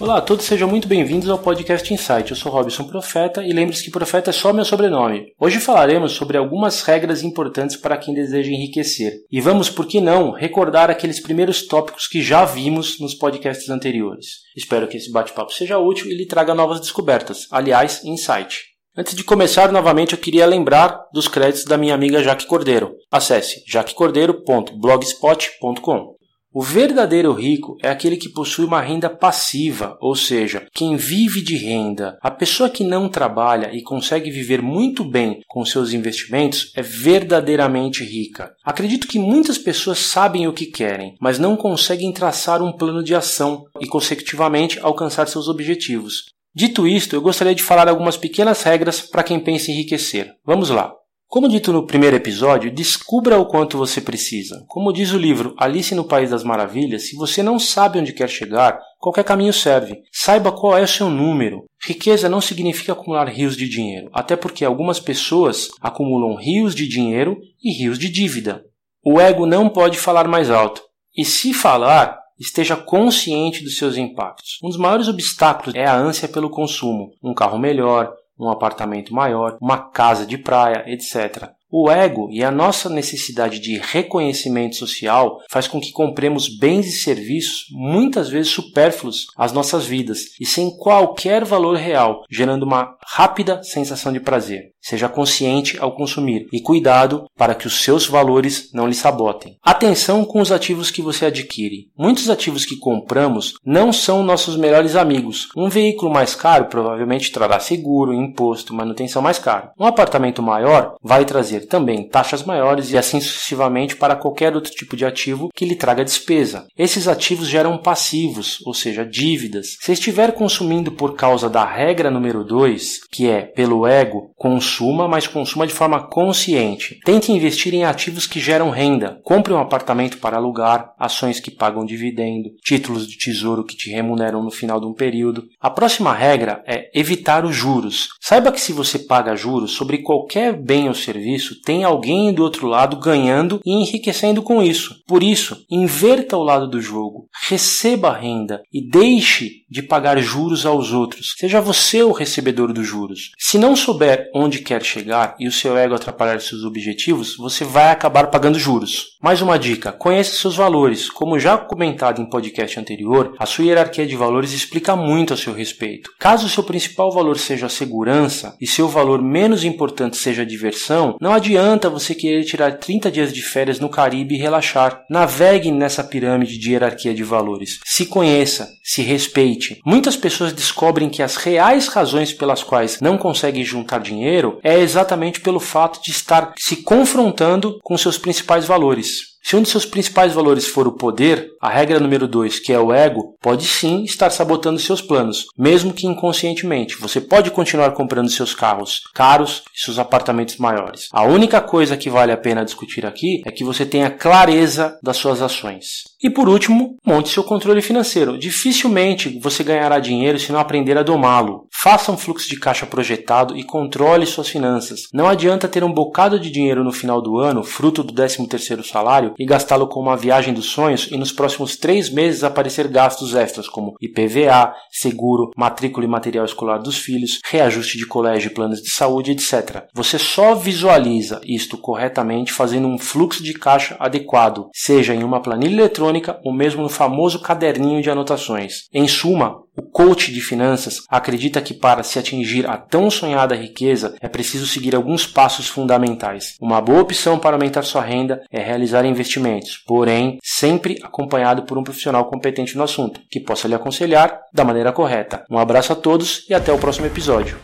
Olá a todos, sejam muito bem-vindos ao podcast Insight. Eu sou Robson Profeta e lembre-se que Profeta é só meu sobrenome. Hoje falaremos sobre algumas regras importantes para quem deseja enriquecer. E vamos, por que não, recordar aqueles primeiros tópicos que já vimos nos podcasts anteriores. Espero que esse bate-papo seja útil e lhe traga novas descobertas. Aliás, Insight. Antes de começar novamente, eu queria lembrar dos créditos da minha amiga Jaque Cordeiro. Acesse jaquecordeiro.blogspot.com. O verdadeiro rico é aquele que possui uma renda passiva, ou seja, quem vive de renda. A pessoa que não trabalha e consegue viver muito bem com seus investimentos é verdadeiramente rica. Acredito que muitas pessoas sabem o que querem, mas não conseguem traçar um plano de ação e, consecutivamente, alcançar seus objetivos. Dito isto, eu gostaria de falar algumas pequenas regras para quem pensa em enriquecer. Vamos lá! Como dito no primeiro episódio, descubra o quanto você precisa. Como diz o livro Alice no País das Maravilhas, se você não sabe onde quer chegar, qualquer caminho serve. Saiba qual é o seu número. Riqueza não significa acumular rios de dinheiro, até porque algumas pessoas acumulam rios de dinheiro e rios de dívida. O ego não pode falar mais alto. E se falar, esteja consciente dos seus impactos. Um dos maiores obstáculos é a ânsia pelo consumo. Um carro melhor, um apartamento maior, uma casa de praia, etc. O ego e a nossa necessidade de reconhecimento social faz com que compremos bens e serviços muitas vezes supérfluos às nossas vidas e sem qualquer valor real, gerando uma rápida sensação de prazer. Seja consciente ao consumir e cuidado para que os seus valores não lhe sabotem. Atenção com os ativos que você adquire. Muitos ativos que compramos não são nossos melhores amigos. Um veículo mais caro provavelmente trará seguro, imposto, manutenção mais caro. Um apartamento maior vai trazer também taxas maiores e assim sucessivamente para qualquer outro tipo de ativo que lhe traga despesa. Esses ativos geram passivos, ou seja, dívidas. Se estiver consumindo por causa da regra número 2, que é pelo ego, consuma, mas consuma de forma consciente. Tente investir em ativos que geram renda. Compre um apartamento para alugar, ações que pagam dividendo, títulos de tesouro que te remuneram no final de um período. A próxima regra é evitar os juros. Saiba que se você paga juros sobre qualquer bem ou serviço, tem alguém do outro lado ganhando e enriquecendo com isso. Por isso, inverta o lado do jogo, receba renda e deixe de pagar juros aos outros. Seja você o recebedor dos juros. Se não souber onde quer chegar e o seu ego atrapalhar seus objetivos, você vai acabar pagando juros. Mais uma dica: conheça seus valores. Como já comentado em podcast anterior, a sua hierarquia de valores explica muito a seu respeito. Caso seu principal valor seja a segurança e seu valor menos importante seja a diversão, não adianta você querer tirar 30 dias de férias no Caribe e relaxar. Navegue nessa pirâmide de hierarquia de valores. Se conheça, se respeite. Muitas pessoas descobrem que as reais razões pelas quais não conseguem juntar dinheiro é exatamente pelo fato de estar se confrontando com seus principais valores. Se um de seus principais valores for o poder, a regra número 2, que é o ego, pode sim estar sabotando seus planos, mesmo que inconscientemente. Você pode continuar comprando seus carros caros e seus apartamentos maiores. A única coisa que vale a pena discutir aqui é que você tenha clareza das suas ações. E por último, monte seu controle financeiro. Dificilmente você ganhará dinheiro se não aprender a domá-lo. Faça um fluxo de caixa projetado e controle suas finanças. Não adianta ter um bocado de dinheiro no final do ano, fruto do 13 terceiro salário, e gastá-lo com uma viagem dos sonhos e nos próximos três meses aparecer gastos extras como IPVA, seguro, matrícula e material escolar dos filhos, reajuste de colégio planos de saúde, etc. Você só visualiza isto corretamente fazendo um fluxo de caixa adequado, seja em uma planilha eletrônica ou mesmo no famoso caderninho de anotações. Em suma, o coach de finanças acredita que para se atingir a tão sonhada riqueza é preciso seguir alguns passos fundamentais. Uma boa opção para aumentar sua renda é realizar investimentos, porém sempre acompanhado por um profissional competente no assunto, que possa lhe aconselhar da maneira correta. Um abraço a todos e até o próximo episódio.